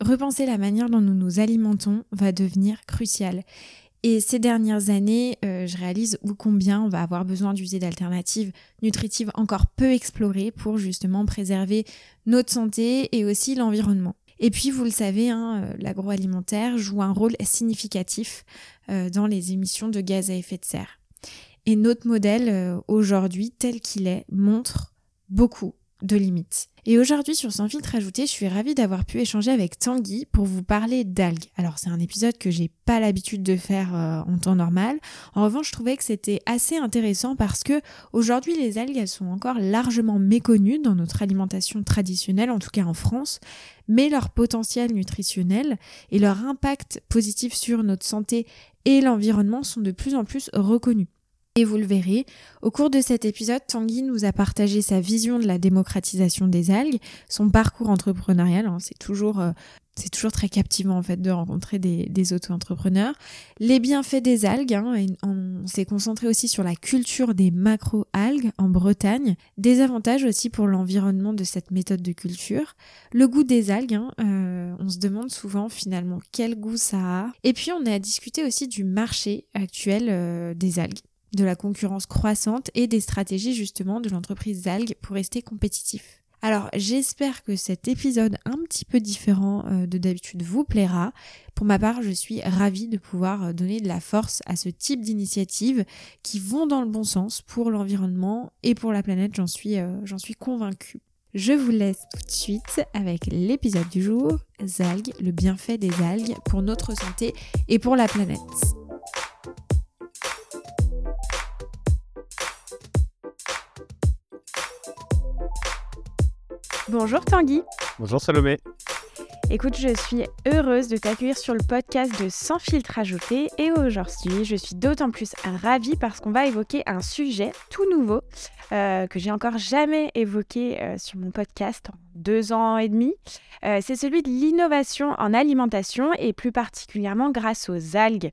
repenser la manière dont nous nous alimentons va devenir crucial. Et ces dernières années, euh, je réalise où combien on va avoir besoin d'user d'alternatives nutritives encore peu explorées pour justement préserver notre santé et aussi l'environnement. Et puis, vous le savez, hein, euh, l'agroalimentaire joue un rôle significatif euh, dans les émissions de gaz à effet de serre. Et notre modèle aujourd'hui, tel qu'il est, montre beaucoup de limites. Et aujourd'hui sur Sans filtre ajouté, je suis ravie d'avoir pu échanger avec Tanguy pour vous parler d'algues. Alors c'est un épisode que j'ai pas l'habitude de faire euh, en temps normal. En revanche, je trouvais que c'était assez intéressant parce que aujourd'hui les algues elles sont encore largement méconnues dans notre alimentation traditionnelle, en tout cas en France, mais leur potentiel nutritionnel et leur impact positif sur notre santé et l'environnement sont de plus en plus reconnus. Et vous le verrez, au cours de cet épisode, Tanguy nous a partagé sa vision de la démocratisation des algues, son parcours entrepreneurial, hein, c'est toujours, euh, toujours très captivant en fait de rencontrer des, des auto-entrepreneurs, les bienfaits des algues, hein, on s'est concentré aussi sur la culture des macro-algues en Bretagne, des avantages aussi pour l'environnement de cette méthode de culture, le goût des algues, hein, euh, on se demande souvent finalement quel goût ça a, et puis on a discuté aussi du marché actuel euh, des algues de la concurrence croissante et des stratégies justement de l'entreprise Zalg pour rester compétitif. Alors j'espère que cet épisode un petit peu différent euh, de d'habitude vous plaira. Pour ma part, je suis ravie de pouvoir euh, donner de la force à ce type d'initiatives qui vont dans le bon sens pour l'environnement et pour la planète, j'en suis, euh, suis convaincue. Je vous laisse tout de suite avec l'épisode du jour, Zalg, le bienfait des algues pour notre santé et pour la planète. Bonjour Tanguy. Bonjour Salomé. Écoute, je suis heureuse de t'accueillir sur le podcast de Sans filtre ajouté et aujourd'hui, je suis d'autant plus ravie parce qu'on va évoquer un sujet tout nouveau euh, que j'ai encore jamais évoqué euh, sur mon podcast en deux ans et demi. Euh, c'est celui de l'innovation en alimentation et plus particulièrement grâce aux algues.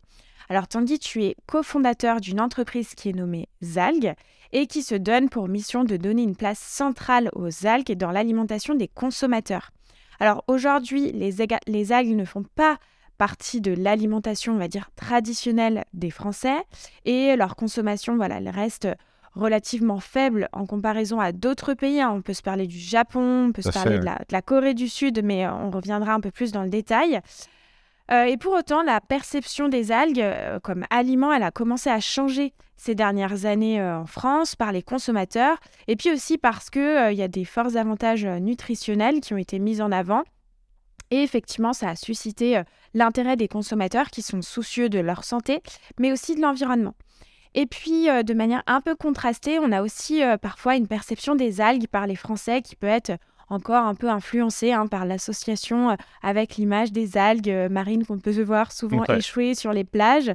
Alors Tanguy, tu es cofondateur d'une entreprise qui est nommée Zalg et qui se donne pour mission de donner une place centrale aux algues dans l'alimentation des consommateurs. Alors aujourd'hui, les, algues ne font pas partie de l'alimentation, on va dire, traditionnelle des Français et leur consommation, voilà, elle reste relativement faible en comparaison à d'autres pays. Hein. On peut se parler du Japon, on peut se parler de la, Corée du Sud, mais euh, on reviendra un peu plus dans le détail. Euh, et pour autant, la perception des algues euh, comme aliment, elle a commencé à changer ces dernières années euh, en France par les consommateurs, et puis aussi parce qu'il y a des forts avantages nutritionnels qui ont été mis en avant. Et effectivement, ça a suscité l'intérêt des consommateurs qui sont soucieux de leur santé, mais aussi de l'environnement. Et puis, de manière un peu contrastée, on a aussi parfois une perception des algues par les Français qui peut être encore un peu influencé hein, par l'association euh, avec l'image des algues euh, marines qu'on peut voir souvent échouer sur les plages.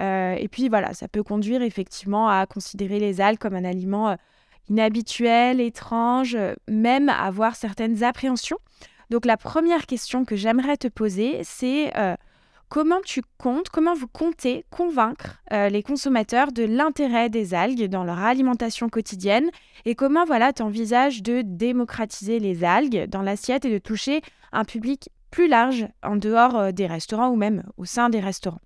Euh, et puis voilà, ça peut conduire effectivement à considérer les algues comme un aliment inhabituel, étrange, même avoir certaines appréhensions. Donc la première question que j'aimerais te poser, c'est Comment tu comptes, comment vous comptez convaincre euh, les consommateurs de l'intérêt des algues dans leur alimentation quotidienne? Et comment voilà tu envisages de démocratiser les algues dans l'assiette et de toucher un public plus large en dehors euh, des restaurants ou même au sein des restaurants?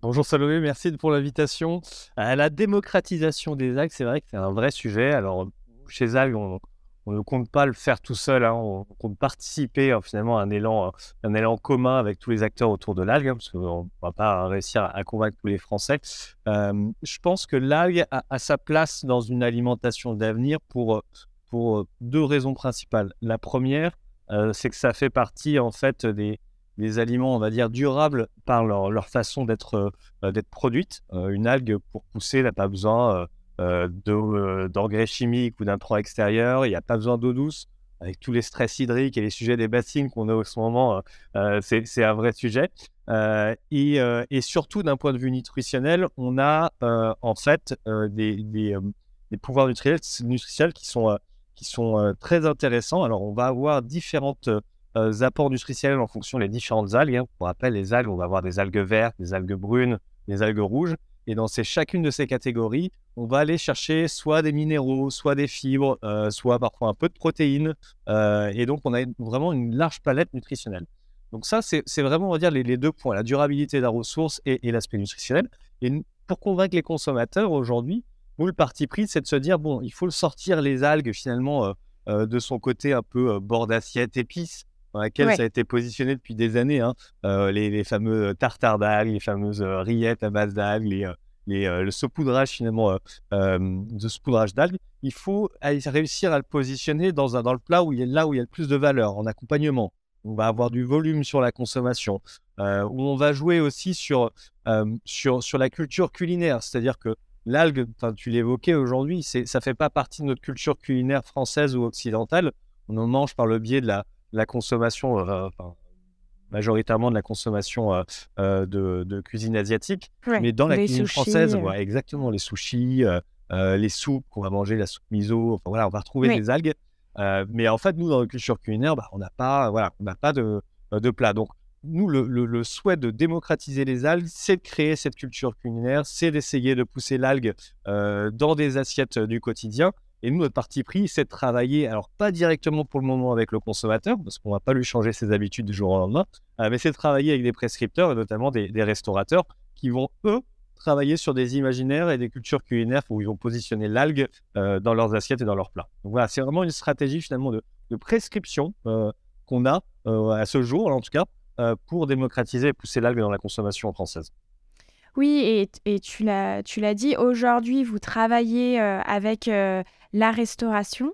Bonjour Salomé, merci pour l'invitation. Euh, la démocratisation des algues, c'est vrai que c'est un vrai sujet. Alors chez Algues, on, on ne compte pas le faire tout seul, hein. on compte participer hein, finalement à un élan, un élan commun avec tous les acteurs autour de l'algue, hein, parce qu'on ne va pas réussir à, convaincre tous les Français. je pense que l'algue a, sa place dans une alimentation d'avenir pour, pour deux raisons principales. La première, euh, c'est que ça fait partie en fait des, aliments, on va dire, durables par leur, façon d'être euh, produite. Euh, une algue, pour pousser, n'a pas besoin euh, euh, d'engrais chimiques ou d'intrants extérieurs. Il n'y a pas besoin d'eau douce. Avec tous les stress hydriques et les sujets des bassines qu'on a en ce moment, euh, c'est un vrai sujet. Et, surtout, d'un point de vue nutritionnel, on a en fait des, pouvoirs nutritionnels, qui sont, qui sont très intéressants. Alors, on va avoir différentes apports nutritionnels en fonction des différentes algues. Hein. Pour rappel, les algues, on va avoir des algues vertes, des algues brunes, des algues rouges. Et dans ces, chacune de ces catégories, on va aller chercher soit des minéraux, soit des fibres, euh, soit parfois un peu de protéines. Euh, et donc, on a vraiment une large palette nutritionnelle. Donc ça, c'est vraiment, on va dire, les, deux points, la durabilité de la ressource et, l'aspect nutritionnel. Et pour convaincre les consommateurs aujourd'hui, le parti pris, c'est de se dire, bon, il faut sortir les algues finalement de son côté un peu bord d'assiette, épice, dans laquelle ça a été positionné depuis des années, hein. les, fameux tartares d'algues, les fameuses rillettes à base d'algues, le saupoudrage finalement de saupoudrage d'algues, il faut réussir à le positionner dans, un, dans le plat où il est là où il y a le plus de valeur, en accompagnement. On va avoir du volume sur la consommation, où on va jouer aussi sur, sur, sur la culture culinaire, c'est-à-dire que l'algue, tu l'évoquais aujourd'hui, ça fait pas partie de notre culture culinaire française ou occidentale. On en mange par le biais de la, la consommation, euh, majoritairement de la consommation euh, euh, de, cuisine asiatique, mais dans la cuisine française, exactement, les sushis, les soupes qu'on va manger, la soupe miso, enfin, voilà, on va retrouver des algues. mais en fait, nous, dans la culture culinaire, bah, on n'a pas, voilà, on pas de, de plat. Donc, nous, le, le, souhait de démocratiser les algues, c'est de créer cette culture culinaire, c'est d'essayer de pousser l'algue dans des assiettes du quotidien. Et nous, notre parti pris, c'est de travailler, alors pas directement pour le moment avec le consommateur, parce qu'on ne va pas lui changer ses habitudes du jour au lendemain, euh, mais c'est de travailler avec des prescripteurs et notamment des, restaurateurs qui vont, eux, travailler sur des imaginaires et des cultures culinaires où ils vont positionner l'algue euh, dans leurs assiettes et dans leurs plats. Donc voilà, c'est vraiment une stratégie finalement de, prescription euh, qu'on a à ce jour, en tout cas, pour démocratiser et pousser l'algue dans la consommation française. Oui, et, tu l'as dit, aujourd'hui, vous travaillez avec la restauration.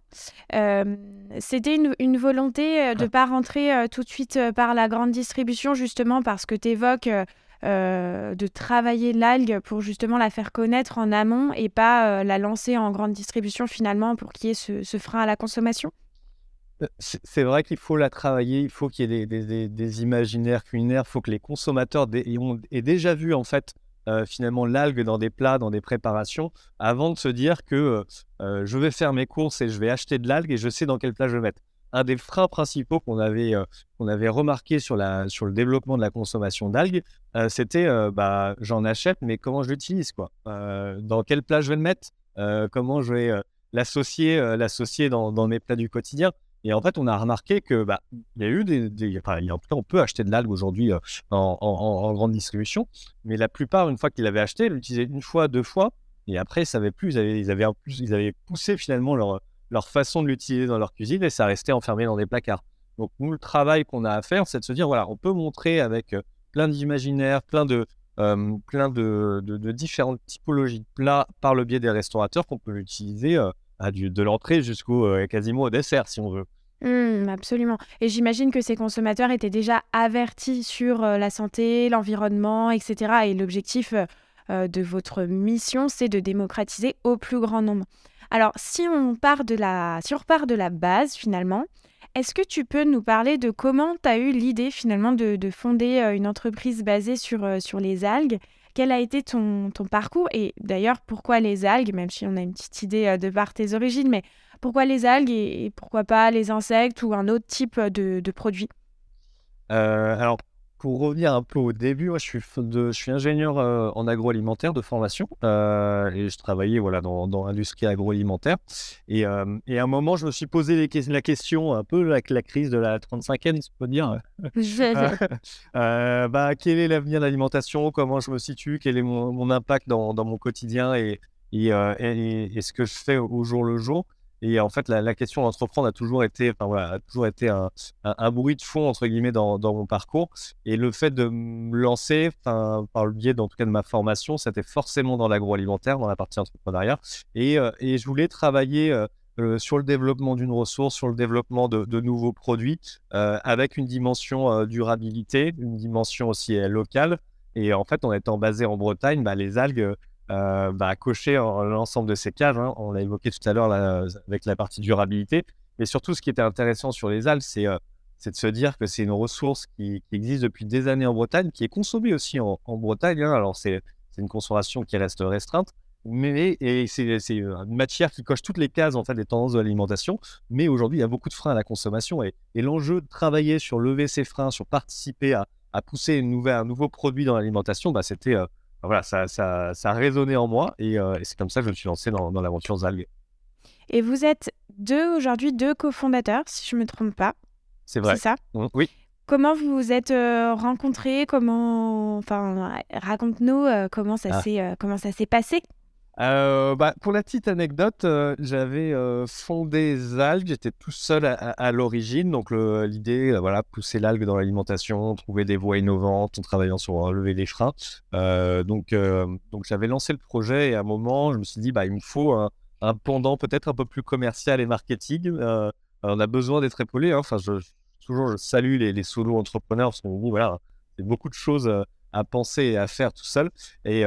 C'était une, volonté de ne pas rentrer tout de suite par la grande distribution, justement parce que tu évoques de travailler l'algue pour justement la faire connaître en amont et pas la lancer en grande distribution finalement pour qu'il y ait ce, frein à la consommation c'est vrai qu'il faut la travailler, il faut qu'il y ait des, imaginaires culinaires, il faut que les consommateurs aient déjà vu en fait euh, finalement l'algue dans des plats, dans des préparations, avant de se dire que euh, euh, je vais faire mes courses et je vais acheter de l'algue et je sais dans quel plat je vais mettre. Un des freins principaux qu'on avait, qu'on avait remarqué sur, la, sur le développement de la consommation d'algues, c'était bah, j'en achète, mais comment je l'utilise quoi? Dans quel plat je vais le mettre? Comment je vais l'associer, l'associer dans mes plats du quotidien? Et en fait, on a remarqué que bah, il y a eu des, enfin, en tout cas, on peut acheter de l'algue aujourd'hui euh, en, grande distribution, mais la plupart, une fois qu'ils l'avaient acheté, l'utilisaient une fois, deux fois, et après, ils savaient plus. Ils avaient, ils avaient, ils avaient poussé finalement leur, façon de l'utiliser dans leur cuisine, et ça restait enfermé dans des placards. Donc nous, le travail qu'on a à faire, c'est de se dire voilà, on peut montrer avec euh, plein d'imaginaires, plein de euh, plein de, de, différentes typologies de plats par le biais des restaurateurs qu'on peut l'utiliser de l'entrée jusqu'au euh, quasiment au dessert, si on veut. Mmh, absolument. Et j'imagine que ces consommateurs étaient déjà avertis sur euh, la santé, l'environnement, etc. Et l'objectif euh, de votre mission, c'est de démocratiser au plus grand nombre. Alors, si on part de la, si on repart de la base, finalement, est-ce que tu peux nous parler de comment tu as eu l'idée finalement de, de fonder une entreprise basée sur, sur les algues quel a été ton, parcours Et d'ailleurs, pourquoi les algues, même si on a une petite idée euh, de par tes origines, mais pourquoi les algues et, pourquoi pas les insectes ou un autre type de, de produit euh, Alors, pour revenir un peu au début, moi, je, suis je suis ingénieur euh, en agroalimentaire de formation euh, et je travaillais voilà, dans, dans l'industrie agroalimentaire. Et, euh, et, à un moment, je me suis posé la question, un peu avec la crise de la 35e, si on peut dire. bah, quel est l'avenir de l'alimentation? Comment je me situe? Quel est mon, mon impact dans, dans, mon quotidien? Et, et, et, ce que je fais au jour le jour et en fait, la, question d'entreprendre a toujours été, voilà, a toujours été un, un, bruit de fond, entre guillemets, dans, mon parcours. Et le fait de me lancer, par le biais, en tout cas, de ma formation, c'était forcément dans l'agroalimentaire, dans la partie entrepreneuriat. Et, euh, et je voulais travailler euh, euh, sur le développement d'une ressource, sur le développement de, de nouveaux produits, avec une dimension durabilité, une dimension aussi locale. Et en fait, en étant basé en Bretagne, bah, les algues euh, bah, cocher l'ensemble de ces cases. Hein. On l'a évoqué tout à l'heure avec la partie durabilité. Mais surtout, ce qui était intéressant sur les algues, c'est euh, de se dire que c'est une ressource qui, existe depuis des années en Bretagne, qui est consommée aussi en, Bretagne. Hein. Alors, c'est une consommation qui reste restreinte, mais c'est une matière qui coche toutes les cases en fait des tendances de l'alimentation. Mais aujourd'hui, il y a beaucoup de freins à la consommation et, l'enjeu de travailler sur lever ces freins, sur participer à, pousser un nouveau produit dans l'alimentation, bah, c'était euh, voilà, ça, ça, ça, a résonné en moi euh, et, c'est comme ça que je me suis lancé dans, dans l'aventure Zalg. Et vous êtes deux aujourd'hui, deux cofondateurs, si je ne me trompe pas. C'est vrai. C'est ça Oui. Comment vous vous êtes rencontrés? Comment, enfin, raconte-nous comment ça ah. s'est comment ça s'est passé? Bah, pour la petite anecdote, j'avais fondé Zalg, j'étais tout seul à, l'origine. Donc l'idée, voilà, pousser l'algue dans l'alimentation, trouver des voies innovantes en travaillant sur relever les freins. donc donc j'avais lancé le projet et à un moment, je me suis dit, bah, il me faut un, pendant peut-être un peu plus commercial et marketing. on a besoin d'être épaulé. Hein. Enfin, je, toujours, je salue les, les solo entrepreneurs parce qu'on voilà, c'est beaucoup de choses à penser et à faire tout seul. Et,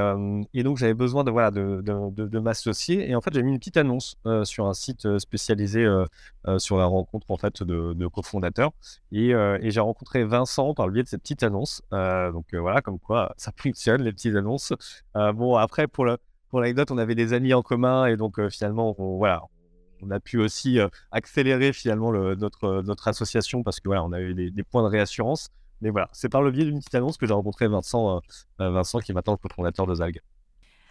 et donc, j'avais besoin de, voilà, de, de, m'associer. Et en fait, j'ai mis une petite annonce sur un site spécialisé sur la rencontre en fait, de, cofondateurs. Et, j'ai rencontré Vincent par le biais de cette petite annonce. donc, voilà, comme quoi ça fonctionne, les petites annonces. bon, après, pour. Pour l'anecdote, on avait des amis en commun et donc finalement, on, voilà, on a pu aussi accélérer finalement le, notre, notre association parce que voilà, on a eu des points de réassurance. Mais voilà, c'est par le biais d'une petite annonce que j'ai rencontré Vincent, euh, euh, Vincent qui est maintenant le cofondateur de Zalg.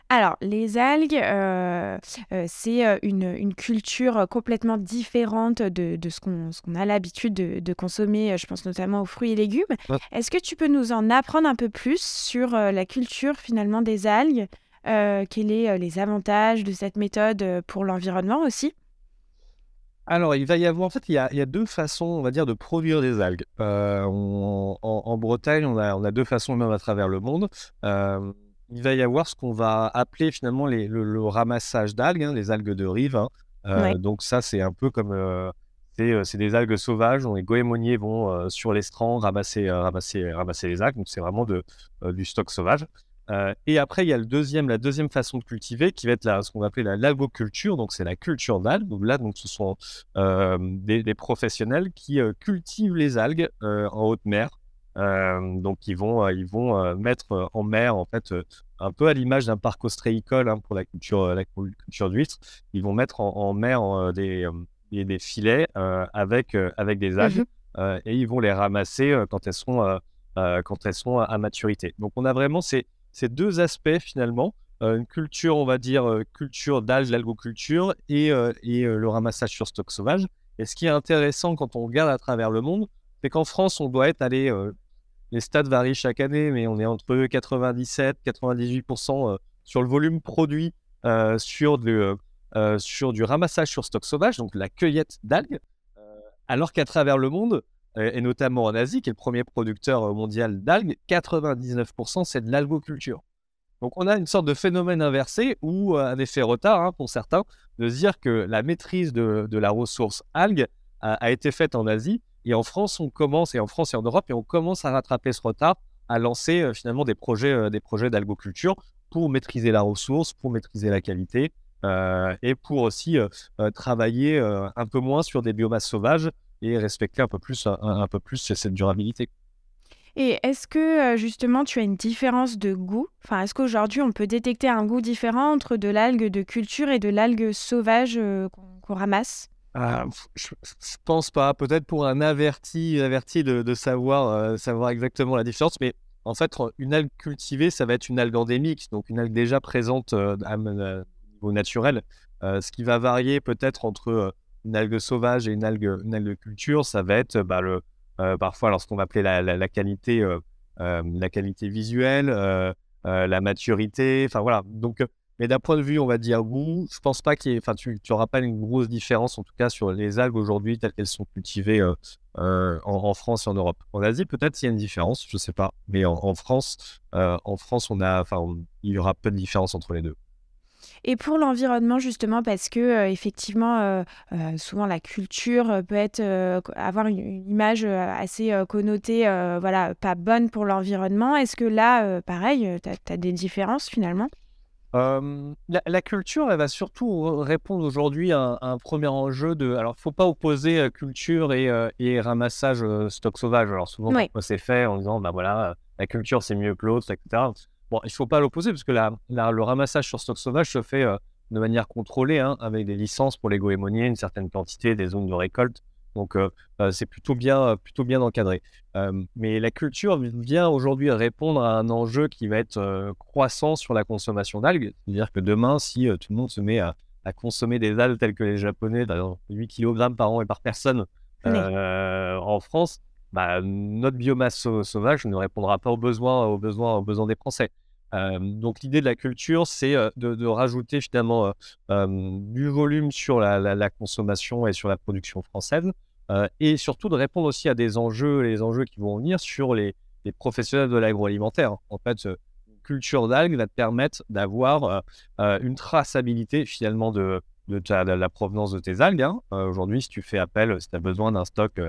Alors, les algues, euh, c'est une, culture complètement différente de, ce qu'on a l'habitude de, consommer, je pense notamment aux fruits et légumes. Est-ce que tu peux nous en apprendre un peu plus sur la culture finalement des algues Quels sont les avantages de cette méthode pour l'environnement aussi? Alors, il va y avoir, en fait, il y a, deux façons, on va dire, de produire des algues. Euh, en, Bretagne, on a, deux façons, même à travers le monde. Euh, il va y avoir ce qu'on va appeler finalement le, ramassage d'algues, hein, les algues de rive. Hein. Euh, donc ça, c'est un peu comme... c'est des algues sauvages dont les goémoniers vont sur les strands ramasser, ramasser, ramasser les algues. Donc c'est vraiment de, du stock sauvage. Euh, et après, il y a le deuxième, la deuxième façon de cultiver qui va être la, ce qu'on va appeler la lagoculture. Donc, c'est la culture d'algues. Donc là, donc, ce sont euh, des, professionnels qui euh, cultivent les algues en haute mer. donc, ils vont, ils vont mettre en mer, en fait, un peu à l'image d'un parc ostréicole hein, pour la culture, la culture d'huîtres. Ils vont mettre en, mer des, des, filets avec, avec des algues mmh et ils vont les ramasser quand elles sont, quand elles sont à maturité. Donc, on a vraiment ces ces deux aspects finalement. Euh, une culture, on va dire, euh, culture d'algues, l'algoculture et, euh, et le ramassage sur stock sauvage. Et ce qui est intéressant quand on regarde à travers le monde, c'est qu'en France, on doit être allé, les stats varient chaque année, mais on est entre 97 98% sur le volume produit sur, sur du ramassage sur stock sauvage, donc la cueillette d'algues, alors qu'à travers le monde, et notamment en Asie, qui est le premier producteur euh, mondial d'algues, 99% c'est de l'algoculture. Donc on a une sorte de phénomène inversé ou euh, un effet retard hein, pour certains, de dire que la maîtrise de, la ressource algue a, été faite en Asie et en France on commence et en France et en Europe et on commence à rattraper ce retard, à lancer euh, finalement des projets, des projets d'algoculture pour maîtriser la ressource, pour maîtriser la qualité et pour aussi travailler un peu moins sur des biomasses sauvages et respecter un peu plus, un, peu plus cette durabilité. Et est-ce que justement tu as une différence de goût? Enfin, est-ce qu'aujourd'hui on peut détecter un goût différent entre de l'algue de culture et de l'algue sauvage qu'on ramasse? Ah, je, ne pense pas. Peut-être pour un averti, averti de, savoir, savoir exactement la différence, mais en fait, une algue cultivée, ça va être une algue endémique, donc une algue déjà présente à, niveau naturel. ce qui va varier peut-être entre une algue sauvage et une algue, algue culture, ça va être bah, euh, parfois lorsqu'on va appeler la, qualité, euh, euh, la qualité visuelle, la maturité, enfin voilà. Donc, mais d'un point de vue, on va dire goût, je pense pas qu'il y enfin, tu n'auras pas une grosse différence, en tout cas, sur les algues aujourd'hui telles qu'elles sont cultivées en, France et en Europe. En Asie, peut-être il y a une différence, je sais pas. Mais en, France, en France, on a, enfin, il y aura peu de différence entre les deux. Et pour l'environnement, justement, parce que euh, effectivement, euh, euh, souvent la culture peut être, avoir une, image assez connotée, voilà, pas bonne pour l'environnement. Est-ce que là, pareil, tu as, des différences finalement? La, culture, elle va surtout répondre aujourd'hui à, un premier enjeu de. Alors, il ne faut pas opposer culture et, et ramassage stock sauvage. Alors, souvent, c'est fait en disant, bah voilà, la culture, c'est mieux que l'autre, etc. Bon, il ne faut pas l'opposer parce que le ramassage sur stock sauvage se fait euh, de manière contrôlée, hein, avec des licences pour les goémoniers, une certaine quantité, des zones de récolte. Donc, euh, euh, c'est plutôt bien, plutôt bien encadré. mais la culture vient aujourd'hui répondre à un enjeu qui va être croissant sur la consommation d'algues. C'est-à-dire que demain, si tout le monde se met à, consommer des algues telles que les Japonais, d'ailleurs 8 kg par an et par personne en France, bah, notre biomasse sauvage ne répondra pas aux besoins, aux besoins, aux besoins des Français. donc l'idée de la culture, c'est de, rajouter finalement du volume sur la, consommation et sur la production française, et surtout de répondre aussi à des enjeux, les enjeux qui vont venir sur les, professionnels de l'agroalimentaire. En fait, une culture d'algues va te permettre d'avoir une traçabilité finalement de, la provenance de tes algues. Hein. Aujourd'hui, si tu fais appel, si tu as besoin d'un stock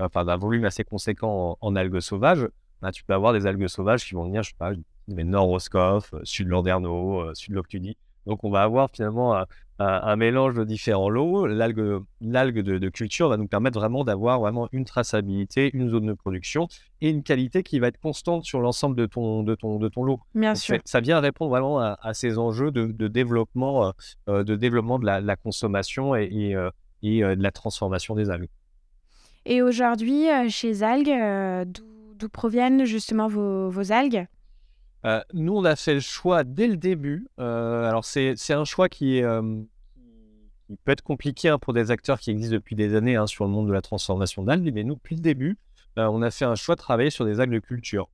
enfin d'un volume assez conséquent en, algues sauvages, bah, tu peux avoir des algues sauvages qui vont venir, je sais pas, nord Roscoff, euh, sud Landerneau, euh, sud Loctudie. Donc on va avoir finalement un, mélange de différents lots. L'algue, l'algue de, culture va nous permettre vraiment d'avoir vraiment une traçabilité, une zone de production et une qualité qui va être constante sur l'ensemble de ton, de ton, de ton lot. Bien sûr. Ça vient répondre vraiment à, ces enjeux de, développement, euh, de développement de la, consommation et, et, de la transformation des algues. Et aujourd'hui, euh, chez Algues, euh, d'où proviennent justement vos, algues? Euh, Nous, on a fait le choix dès le début. alors, c'est un choix qui, peut être compliqué hein, pour des acteurs qui existent depuis des années hein, sur le monde de la transformation d'algues, mais nous, depuis le début, on a fait un choix de travailler sur des algues de culture.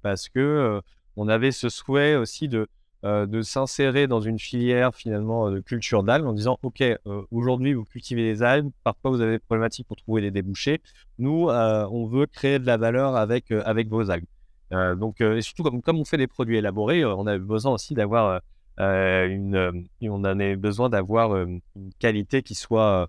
parce que on avait ce souhait aussi de, euh, de s'insérer dans une filière finalement euh, de culture d'algues en disant ok euh, aujourd'hui vous cultivez des algues parfois vous avez des problématiques pour trouver des débouchés. Nous on veut créer de la valeur avec avec vos algues. Donc et surtout comme, comme on fait des produits élaborés on a besoin aussi d'avoir une on en a besoin d'avoir une qualité qui soit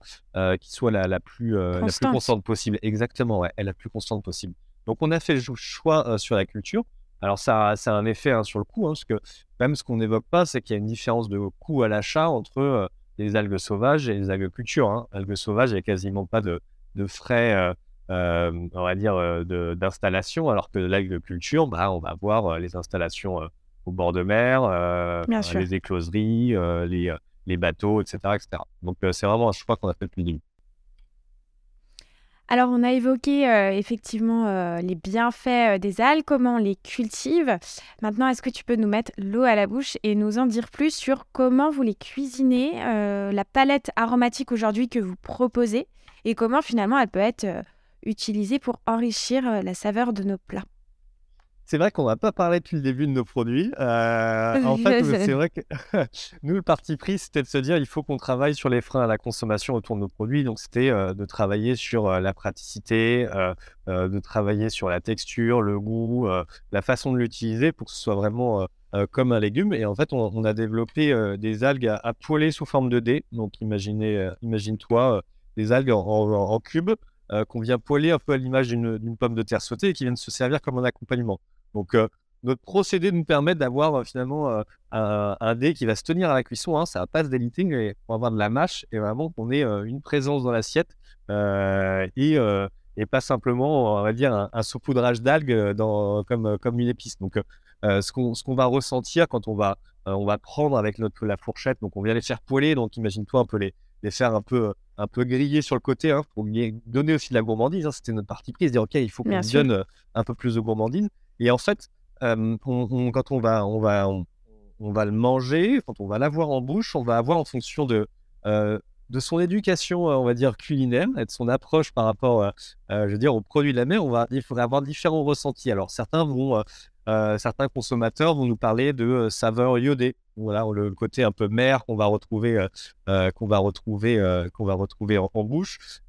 qui soit la, la plus la plus constante. possible. Exactement ouais, la plus constante possible. Donc on a fait le choix sur la culture alors, ça, ça a un effet hein, sur le coût, hein, parce que même ce qu'on n'évoque pas, c'est qu'il y a une différence de coût à l'achat entre euh, les algues sauvages et les algues culture. Hein. Algues sauvages, il n'y a quasiment pas de, frais, euh, euh, on va dire, d'installation, alors que l'algue culture, bah, on va avoir les installations au bord de mer, les écloseries, les, les, bateaux, etc. etc. Donc, c'est vraiment un choix qu'on a fait depuis le début. Alors, on a évoqué euh, effectivement euh, les bienfaits euh, des algues, comment on les cultive. Maintenant, est-ce que tu peux nous mettre l'eau à la bouche et nous en dire plus sur comment vous les cuisinez, la palette aromatique aujourd'hui que vous proposez et comment finalement elle peut être utilisée pour enrichir la saveur de nos plats? C'est vrai qu'on n'a pas parlé depuis le début de nos produits. Euh, en fait, c'est vrai que nous, le parti pris, c'était de se dire il faut qu'on travaille sur les freins à la consommation autour de nos produits. Donc, c'était euh, de travailler sur euh, la praticité, de travailler sur la texture, le goût, la façon de l'utiliser pour que ce soit vraiment comme un légume. Et en fait, on, a développé des algues à, poêler sous forme de dés. Donc, imaginez, imagine-toi des algues en, cubes qu'on vient poêler un peu à l'image d'une pomme de terre sautée et qui viennent se servir comme un accompagnement. Donc, euh, notre procédé nous permet d'avoir euh, finalement euh, un, dé qui va se tenir à la cuisson. Hein, ça va pas se déliter, mais on va avoir de la mâche et vraiment qu'on ait une présence dans l'assiette et, pas simplement, on va dire, un, saupoudrage d'algues comme, comme une épice. Donc, ce qu'on va ressentir quand on va, on va prendre avec notre, la fourchette, donc on vient les faire poêler. Donc, imagine-toi un peu les, les faire un peu, un peu griller sur le côté hein, pour donner aussi de la gourmandise. Hein. C'était notre partie prise, dire OK, il faut qu'on donne un peu plus de gourmandine. Et en fait, quand on va, le manger, quand on va l'avoir en bouche, on va avoir en fonction de, son éducation, on va dire, culinaire de son approche par rapport, je veux dire, aux produits de la mer, on va, avoir différents ressentis. Alors, certains vont, certains consommateurs vont nous parler de saveurs iodées. Voilà, le côté un peu mer qu'on va retrouver, qu'on va retrouver, qu'on va retrouver en, bouche.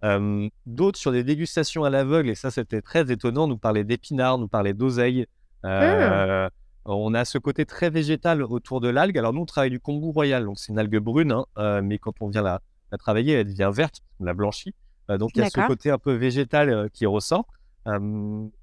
D'autres sur des dégustations à l'aveugle, et ça c'était très étonnant, nous parler d'épinards, nous parler d'oseille. Mmh. On a ce côté très végétal autour de l'algue. Alors nous, on travaille du kombu royal, donc c'est une algue brune, hein, mais quand on vient la, travailler, elle devient verte, on la blanchit. donc il y a ce côté un peu végétal qui ressort.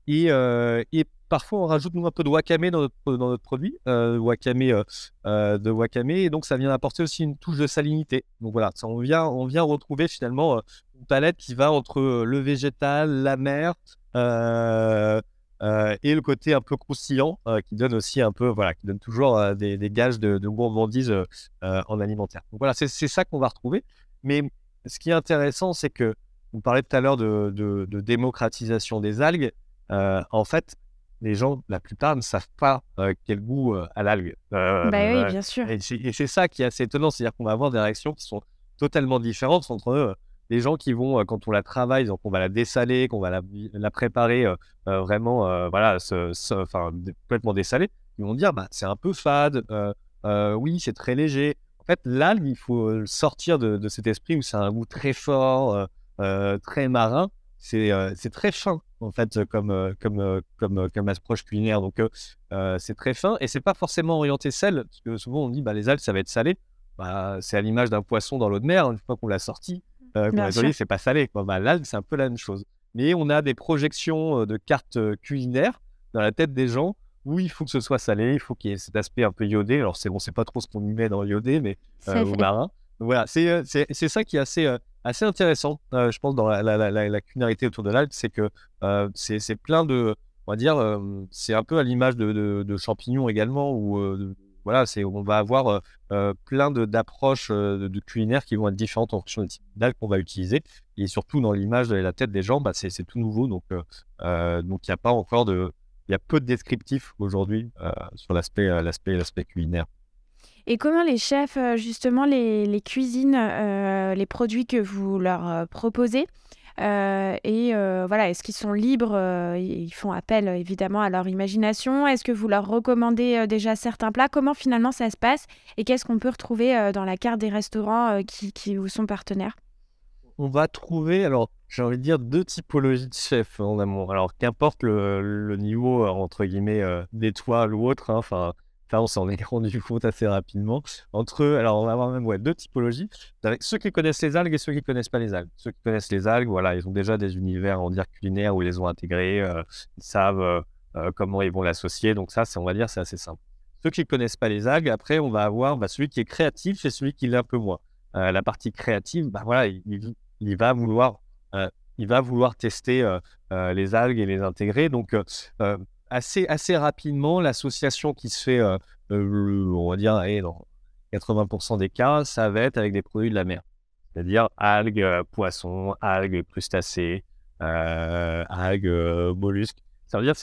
Et, et, parfois, on rajoute nous un peu de wakame dans notre, produit, wakame, de wakame, et donc ça vient apporter aussi une touche de salinité. Donc voilà, on, vient, on vient retrouver finalement une palette qui va entre le végétal, la mer, et le côté un peu croustillant qui donne aussi un peu, voilà, qui donne toujours des, des, gages de, gourmandise en alimentaire. Donc voilà, c'est ça qu'on va retrouver. Mais ce qui est intéressant, c'est que vous parlez tout à l'heure de, démocratisation des algues. en fait, les gens, la plupart, ne savent pas quel goût a l'algue. bah oui, bien sûr. Et c'est ça qui est assez étonnant, c'est-à-dire qu'on va avoir des réactions qui sont totalement différentes entre les gens qui vont, quand on la travaille, donc on va la dessaler, qu'on va la, préparer vraiment, voilà, complètement dessalée, ils vont dire, bah, c'est un peu fade, oui, c'est très léger. En fait, l'algue, il faut sortir de, cet esprit où c'est un goût très fort, très marin. C'est très fin, en fait, comme, comme, comme, comme approche culinaire. Donc, c'est très fin et c'est pas forcément orienté sel, parce que souvent on dit, bah, les algues, ça va être salé. Bah, c'est à l'image d'un poisson dans l'eau de mer, une fois qu'on l'a sorti, euh, qu'on c'est pas salé. Quoi. Bah, l'algue, c'est un peu la même chose. Mais on a des projections de cartes culinaires dans la tête des gens où il faut que ce soit salé, il faut qu'il y ait cet aspect un peu iodé. Alors, c'est bon, c'est pas trop ce qu'on y met dans iodé, mais au marin. Voilà, c'est, c'est, ça qui est assez, assez intéressant, je pense, dans la, la, culinarité autour de l'algue, c'est que c'est, c'est plein de, on va dire, c'est un peu à l'image de, champignons également, ou voilà, on va avoir plein d'approches de, culinaires qui vont être différentes en fonction des types d'algues qu'on va utiliser. Et surtout dans l'image de la tête des gens, bah, c'est tout nouveau. Donc, donc il n'y a pas encore de, il y a peu de descriptifs aujourd'hui sur l'aspect culinaire. Et comment les chefs, justement, les, les cuisines, les produits que vous leur proposez, euh, et euh, voilà, est-ce qu'ils sont libres euh, Ils font appel évidemment à leur imagination? Est-ce que vous leur recommandez déjà certains plats? Comment finalement ça se passe? Et qu'est-ce qu'on peut retrouver dans la carte des restaurants qui, qui, vous sont partenaires? On va trouver, alors j'ai envie de dire, deux typologies de chefs en amour. Alors qu'importe le, niveau, entre guillemets, d'étoile ou autre, hein, enfin on s'en est rendu compte assez rapidement. Entre alors on va avoir même deux typologies. Avec ceux qui connaissent les algues et ceux qui ne connaissent pas les algues. Ceux qui connaissent les algues, voilà, ils ont déjà des univers, en dire, culinaires où ils les ont intégrés. Euh, ils savent euh, euh, comment ils vont l'associer. Donc ça, on va dire, c'est assez simple. Ceux qui ne connaissent pas les algues, après, on va avoir bah, celui qui est créatif et celui qui l'est un peu moins. la partie créative, bah, voilà, il, va vouloir, il va vouloir tester les algues et les intégrer. Donc, assez, assez rapidement, l'association qui se fait, euh, euh, on va dire, dans 80% des cas, ça va être avec des produits de la mer. C'est-à-dire algues, euh, poissons, algues, crustacés, algues, mollusques. Ça veut dire que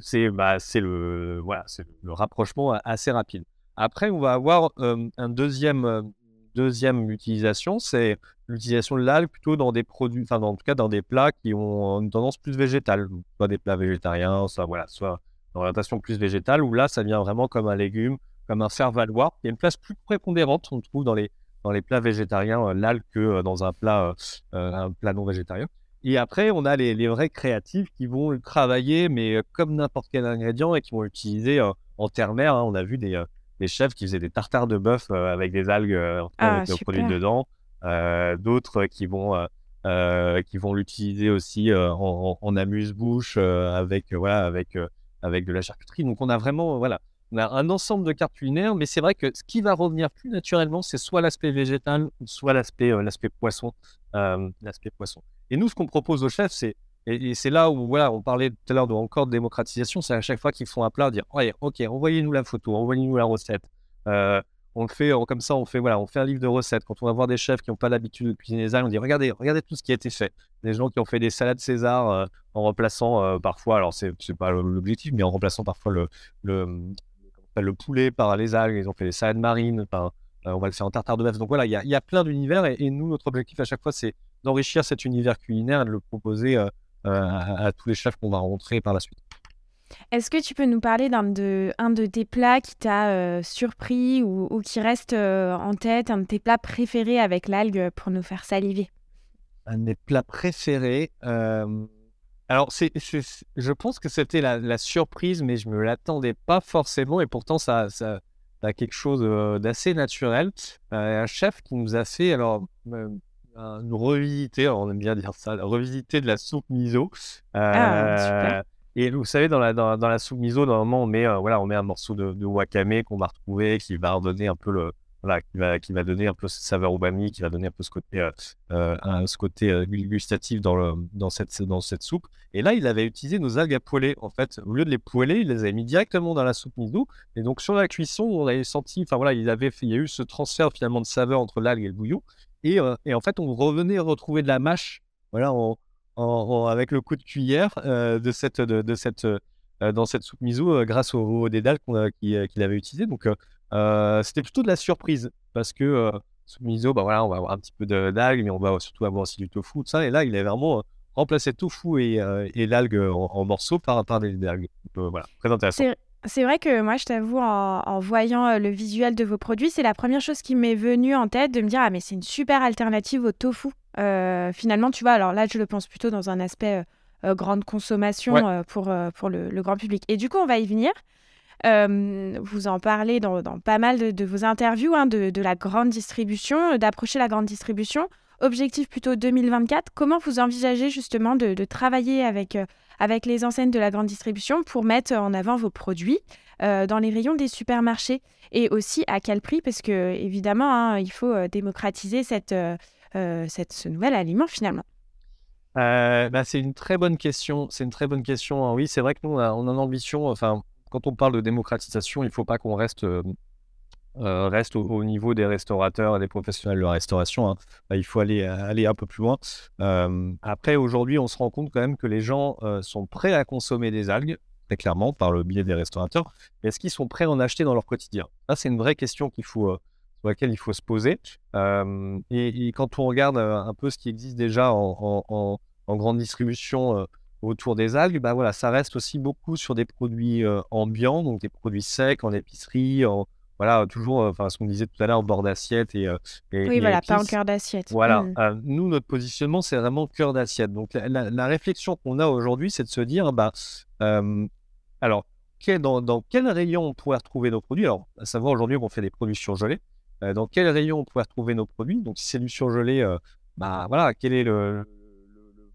c'est, bah, le, voilà, c'est le rapprochement assez rapide. Après, on va avoir un deuxième, deuxième utilisation, c'est l'utilisation de l'algue plutôt dans des produits, enfin, en tout cas, dans des plats qui ont une tendance plus végétale, soit des plats végétariens, soit, voilà, soit d'orientation plus végétale, où là, ça vient vraiment comme un légume, comme un serre-valoir. Il y a une place plus prépondérante, on trouve dans les, dans les plats végétariens, euh, l'algue, que euh, dans un plat, euh, un plat non végétarien. Et après, on a les, les, vrais créatifs qui vont le travailler, mais comme n'importe quel ingrédient, et qui vont l'utiliser en terre mer. Hein. On a vu des, des chefs qui faisaient des tartares de bœuf avec des algues ah, avec produits dedans. D'autres qui vont qui vont l'utiliser aussi en, amuse-bouche avec voilà avec avec de la charcuterie. Donc on a vraiment voilà on a un ensemble de cartes culinaires, mais c'est vrai que ce qui va revenir plus naturellement, c'est soit l'aspect végétal, soit l'aspect l'aspect poisson, l'aspect poisson. Et nous, ce qu'on propose aux chefs, c'est et, c'est là où voilà, on parlait tout à l'heure de encore de démocratisation, c'est à chaque fois qu'ils font un plat, dire ok, envoyez-nous la photo, envoyez-nous la recette on le fait comme ça, on fait voilà, on fait un livre de recettes. Quand on va voir des chefs qui n'ont pas l'habitude de cuisiner les algues, on dit regardez, regardez tout ce qui a été fait. Des gens qui ont fait des salades César euh, en remplaçant euh, parfois, alors c'est c'est pas l'objectif, mais en remplaçant parfois le le, le poulet par les algues. Ils ont fait des salades marines. Euh, on va le faire en tartare de bœuf. Donc voilà, il y a, plein d'univers et, nous notre objectif à chaque fois c'est d'enrichir cet univers culinaire et de le proposer à, à tous les chefs qu'on va rencontrer par la suite. Est-ce que tu peux nous parler d'un de, un de tes plats qui t'a euh, surpris ou, qui reste euh, en tête, un de tes plats préférés avec l'algue pour nous faire saliver? Un de mes plats préférés. Euh, alors, c'est, je pense que c'était la, surprise, mais je ne me l'attendais pas forcément et pourtant, ça, ça, a quelque chose d'assez naturel. un chef qui nous a fait alors, une revisiter, on aime bien dire ça, revisiter de la soupe miso. ah, super et vous savez, dans la, dans, la soupe miso, normalement, on met, euh, voilà, on met un morceau de, wakame qu'on va retrouver, qui va redonner un peu le, voilà, qui va, qui va donner un peu cette saveur umami, qui va donner un peu ce côté, euh, euh ce côté gustatif dans, le, dans, cette, dans cette soupe. Et là, il avait utilisé nos algues à poêler. En fait, au lieu de les poêler, il les avait mis directement dans la soupe miso. Et donc, sur la cuisson, on avait senti, enfin voilà, il, avait, il y a eu ce transfert finalement de saveur entre l'algue et le bouillon. Et, en fait, on revenait retrouver de la mâche, voilà, avec le coup de cuillère euh, de cette, de, cette, euh, dans cette soupe miso euh, grâce au, au dédale qu'il avait utilisé. Donc, c'était plutôt de la surprise parce que sous miso, bah voilà, on va avoir un petit peu d'algues, mais on va surtout avoir aussi du tofu, tout ça. Et là, il est vraiment remplacé tofu et, l'algue en, morceaux par, par des algues. voilà, très intéressant. C'est vrai que moi, je t'avoue, en, voyant le visuel de vos produits, c'est la première chose qui m'est venue en tête de me dire Ah, mais c'est une super alternative au tofu. finalement, tu vois, alors là, je le pense plutôt dans un aspect grande consommation pour, pour le, grand public. Et du coup, on va y venir. vous en parlez dans, pas mal de, vos interviews hein, de, la grande distribution, d'approcher la grande distribution. Objectif plutôt 2024. Comment vous envisagez justement de, travailler avec, avec les enseignes de la grande distribution pour mettre en avant vos produits dans les rayons des supermarchés Et aussi à quel prix Parce que évidemment, hein, il faut démocratiser cette, cette, ce nouvel aliment finalement. bah, c'est une très bonne question. C'est une très bonne question. Hein. Oui, c'est vrai que nous, on a, on a une ambition. Enfin, quand on parle de démocratisation, il ne faut pas qu'on reste, euh, euh, reste au, niveau des restaurateurs et des professionnels de la restauration. Hein. Bah, il faut aller, aller un peu plus loin. après, aujourd'hui, on se rend compte quand même que les gens euh, sont prêts à consommer des algues, très clairement, par le biais des restaurateurs. Est-ce qu'ils sont prêts à en acheter dans leur quotidien? Ça, c'est une vraie question sur laquelle il faut se poser. Et, quand on regarde un peu ce qui existe déjà en, en grande distribution autour des algues, bah voilà, ça reste aussi beaucoup sur des produits ambiants, donc des produits secs en épicerie, voilà, toujours, enfin, ce qu'on disait tout à l'heure, bord d'assiette et, Oui, voilà, pas en cœur d'assiette. Voilà, mmh. nous, notre positionnement, c'est vraiment cœur d'assiette. Donc, la, réflexion qu'on a aujourd'hui, c'est de se dire, bah, alors, dans, dans, quel rayon on pourrait retrouver nos produits? Alors, à savoir, aujourd'hui, on fait des produits surgelés. dans quel rayon on pourrait retrouver nos produits? Donc, si c'est du surgelé, bah, voilà, quel est le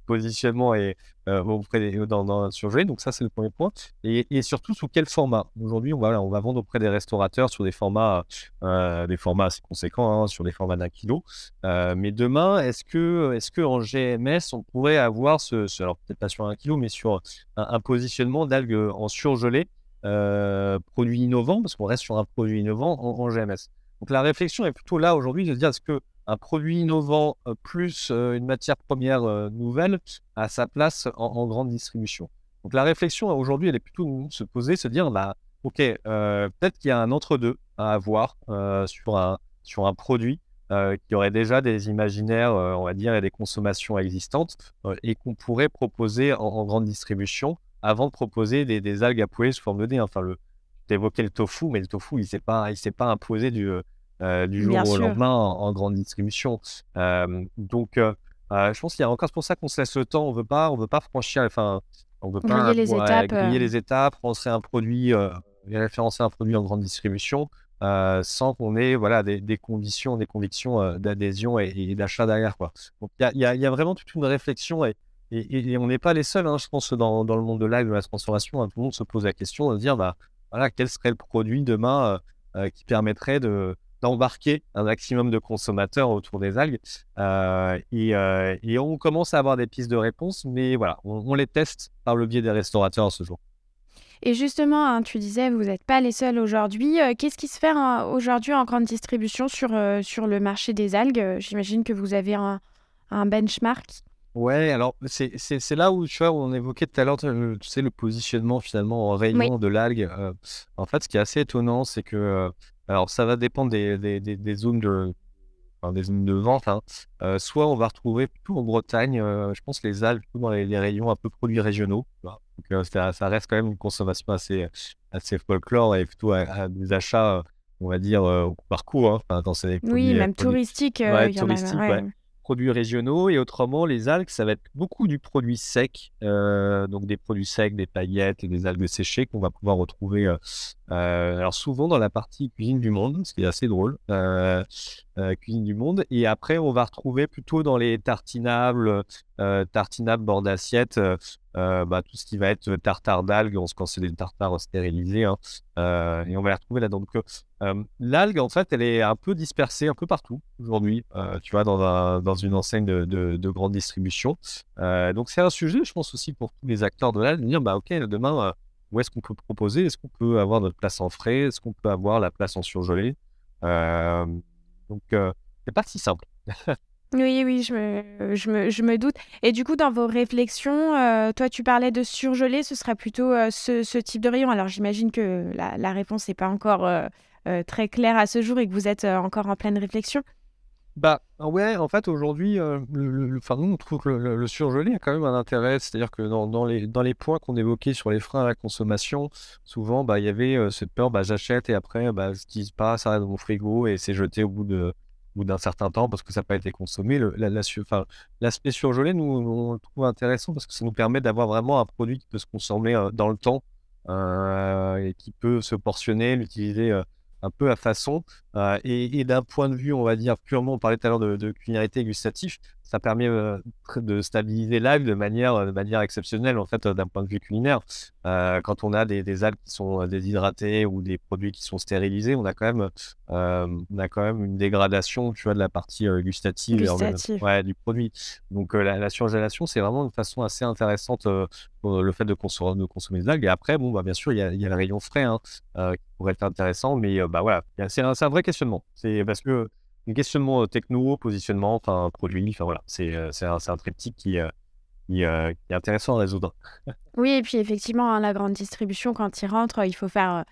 positionnement et euh, auprès des, dans, dans. Donc ça, c'est le premier point. Et, surtout, sous quel format? Aujourd'hui, on va, vendre auprès des restaurateurs sur des formats, euh, des formats assez conséquents, hein, sur des formats d'un kilo. Euh, mais demain, est-ce que, est-ce que en GMS, on pourrait avoir ce, alors peut-être pas sur un kilo, mais sur un, positionnement d'algues en surgelé, produit innovant, parce qu'on reste sur un produit innovant en, en GMS. Donc la réflexion est plutôt là aujourd'hui de dire est-ce que un produit innovant plus une matière première nouvelle à sa place en, grande distribution. Donc la réflexion aujourd'hui, elle est plutôt de se poser, se dire, bah, ok, peut-être qu'il y a un entre-deux à avoir sur, un, sur un produit qui aurait déjà des imaginaires, on va dire, et des consommations existantes et qu'on pourrait proposer en, grande distribution avant de proposer des, algues à poulet sous forme de dé. Enfin, le, évoqué le tofu, mais le tofu, il ne s'est pas, pas imposé du, euh, du jour au lendemain en, grande distribution. Euh, donc, euh, je pense qu'il y a encore pour ça qu'on se laisse le temps. On veut pas, on veut pas franchir, enfin, on veut pas les étapes, griller les étapes, penser un produit, référencer un produit en grande distribution. sans qu'on ait voilà, des, conditions, des convictions d'adhésion et, d'achat derrière. Quoi. Donc il y, y a, vraiment toute une réflexion et, et, on n'est pas les seuls, hein, je pense, dans, dans, le monde de live, de la transformation. Hein, tout le monde se pose la question de dire bah, voilà, quel serait le produit demain qui permettrait de, d'embarquer un maximum de consommateurs autour des algues. Euh, euh, et, on commence à avoir des pistes de réponse, mais voilà, on, les teste par le biais des restaurateurs ce jour. Et justement, hein, tu disais, vous n'êtes pas les seuls aujourd'hui. Euh, qu'est-ce qui se fait hein, aujourd'hui en grande distribution sur, sur le marché des algues? J'imagine que vous avez un, benchmark. Ouais, alors c'est là où tu vois, on évoquait tout à l'heure, tu sais, le positionnement finalement en rayon de l'algue. en fait, ce qui est assez étonnant, c'est que alors, ça va dépendre des, des, des, zones de, des zones de vente. Hein. Euh, soit on va retrouver plutôt en Bretagne, euh, je pense les Alpes, dans les, rayons un peu produits régionaux. Donc, euh, ça, reste quand même une consommation assez, assez folklore et plutôt à, des achats, on va dire, au parcours. Hein. Enfin, quand c'est oui, même touristique. Ouais, touristique, produits régionaux et autrement les algues ça va être beaucoup du produit sec euh, donc des produits secs des paillettes et des algues séchées qu'on va pouvoir retrouver euh, euh, alors souvent dans la partie cuisine du monde ce qui est assez drôle cuisine du monde. Et après on va retrouver plutôt dans les tartinables tartinables bord d'assiette bah, tout ce qui va être tartare d'algues quand c'est des tartares stérilisés hein, et on va les retrouver là-dedans. Donc l'algue, en fait, elle est un peu dispersée un peu partout aujourd'hui, tu vois, dans, dans une enseigne de, de, grande distribution. donc, c'est un sujet, je pense aussi pour tous les acteurs de l'algue, de dire, bah, OK, demain, où est-ce qu'on peut proposer? Est-ce qu'on peut avoir notre place en frais? Est-ce qu'on peut avoir la place en surgelé? Donc, c'est pas si simple. Oui, oui, je me, doute. Et du coup, dans vos réflexions, toi, tu parlais de surgelé, ce serait plutôt ce, ce, type de rayon. Alors, j'imagine que la, réponse n'est pas encore euh, très clair à ce jour et que vous êtes euh, encore en pleine réflexion Bah ouais, en fait aujourd'hui, euh, enfin, nous on trouve que le, surgelé a quand même un intérêt, c'est-à-dire que dans, les, dans les points qu'on évoquait sur les freins à la consommation, souvent bah, il y avait euh, cette peur, bah, j'achète et après bah, je dis pas, ça reste dans mon frigo et c'est jeté au bout de bout d'un certain temps parce que ça n'a pas été consommé. Le, la, l'aspect surgelé, nous on le trouve intéressant parce que ça nous permet d'avoir vraiment un produit qui peut se consommer euh, dans le temps et qui peut se portionner, l'utiliser un peu à façon. Euh, et, d'un point de vue, on va dire, purement, on parlait tout à l'heure de, de culinarité gustative, ça permet euh, de stabiliser l'algue de manière, de manière exceptionnelle, en fait, d'un point de vue culinaire. Euh, quand on a des, des, algues qui sont déshydratées ou des produits qui sont stérilisés, on a quand même, on a quand même une dégradation, tu vois, de la partie gustative, ouais, du produit. Donc, la, surgélation, c'est vraiment une façon assez intéressante pour le fait de, consommer, de consommer des algues. Et après, bon, bah, bien sûr, il y a, y a le rayon frais hein, qui pourrait être intéressant, mais bah voilà, c'est un, un vrai questionnement. C'est parce que questionnement techno, positionnement, enfin produit, enfin voilà, c'est un, un, triptyque qui, qui, est intéressant à résoudre. oui, et puis effectivement, hein, la grande distribution, quand il rentre, il faut faire.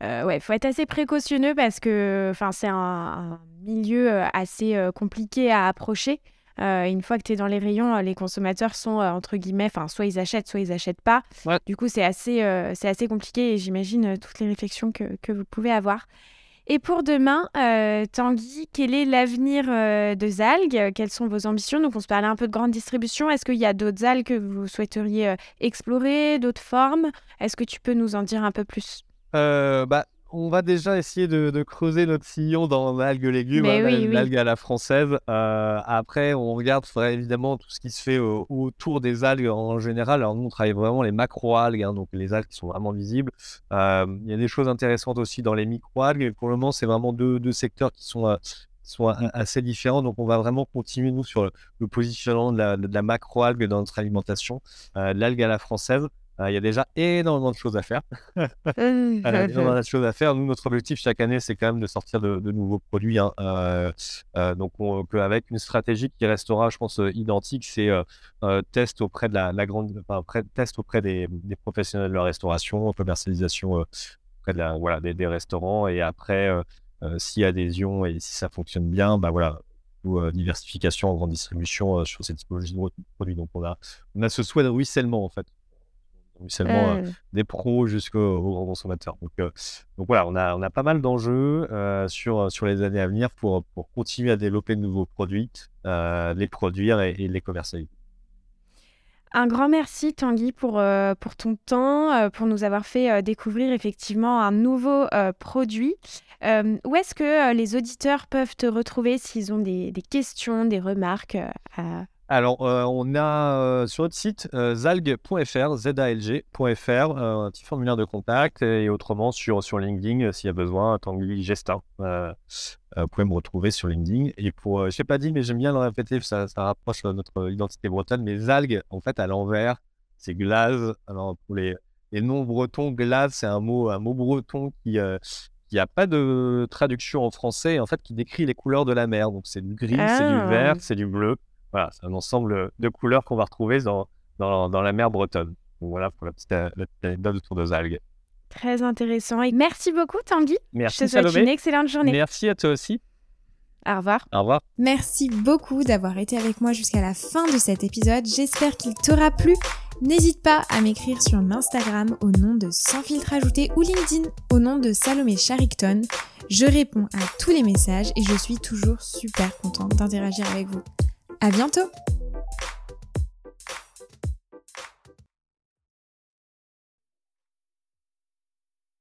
ouais, faut être assez précautionneux parce que c'est un, un, milieu assez compliqué à approcher. une fois que tu es dans les rayons, les consommateurs sont entre guillemets, soit ils achètent, soit ils achètent pas. Du coup, c'est assez, c'est assez compliqué et j'imagine toutes les réflexions que, que, vous pouvez avoir. Et pour demain, euh, Tanguy, quel est l'avenir euh, de Zalg? Quelles sont vos ambitions? Donc, on se parlait un peu de grande distribution. Est-ce qu'il y a d'autres algues que vous souhaiteriez euh, explorer, d'autres formes? Est-ce que tu peux nous en dire un peu plus? Bah, on va déjà essayer de, creuser notre sillon dans l'algue légumes, hein, l'algue à la française. Euh, après, on regarde évidemment tout ce qui se fait autour des algues en général. Alors nous, on travaille vraiment les macro-algues, hein, donc les algues qui sont vraiment visibles. Euh, il y a des choses intéressantes aussi dans les micro-algues. Pour le moment, c'est vraiment deux, secteurs qui sont, euh, sont assez différents. Donc, on va vraiment continuer, nous, sur le, positionnement de la, de la macro-algue dans notre alimentation, l'algue à la française. Euh, il y a déjà énormément de choses à faire. il y a énormément de choses à faire. Nous, notre objectif chaque année, c'est quand même de sortir de, nouveaux produits. Hein. Euh, euh, donc, avec une stratégie qui restera, je pense, identique, c'est test auprès de la, grande, enfin, test auprès des, professionnels de la restauration, commercialisation auprès de la, voilà, des, restaurants, et après, si adhésion et si ça fonctionne bien, bah voilà, ou diversification en grande distribution sur cette typologie de produits. Donc, on a, on a ce souhait de ruissellement, en fait seulement euh, des pros jusqu'aux grands consommateurs. Donc, euh, donc voilà, on a, on a pas mal d'enjeux euh, sur, sur les années à venir pour, pour continuer à développer de nouveaux produits, les produire et, les commercialiser. Un grand merci Tanguy pour, pour ton temps, pour nous avoir fait découvrir effectivement un nouveau produit. où est-ce que les auditeurs peuvent te retrouver s'ils ont des, des, questions, des remarques à alors, euh, on a euh, sur notre site euh, zalg.fr, zalg.fr, un petit formulaire de contact et autrement sur, sur LinkedIn s'il y a besoin, Tanguy Gestin. vous pouvez me retrouver sur LinkedIn. Et pour, je sais pas dit, mais j'aime bien le répéter, ça, ça rapproche notre identité bretonne. Mais zalg, en fait, à l'envers, c'est glaze. Alors, pour les, les non-bretons, glaze, c'est un mot, un mot breton qui, qui n'a pas de traduction en français, en fait, qui décrit les couleurs de la mer. Donc, c'est du gris, c'est du ah. vert, c'est du bleu. Voilà, c'est un ensemble de couleurs qu'on va retrouver dans, dans, dans, la mer bretonne. Donc voilà pour la petite, euh, anecdote autour des algues. Très intéressant. Et merci beaucoup, Tanguy. Merci, Je te souhaite une excellente journée. Merci à toi aussi. Au revoir. Au revoir. Merci beaucoup d'avoir été avec moi jusqu'à la fin de cet épisode. J'espère qu'il t'aura plu. N'hésite pas à m'écrire sur Instagram au nom de Sans filtre ajouté ou LinkedIn au nom de Salomé Charicton. Je réponds à tous les messages et je suis toujours super contente d'interagir avec vous. À bientôt.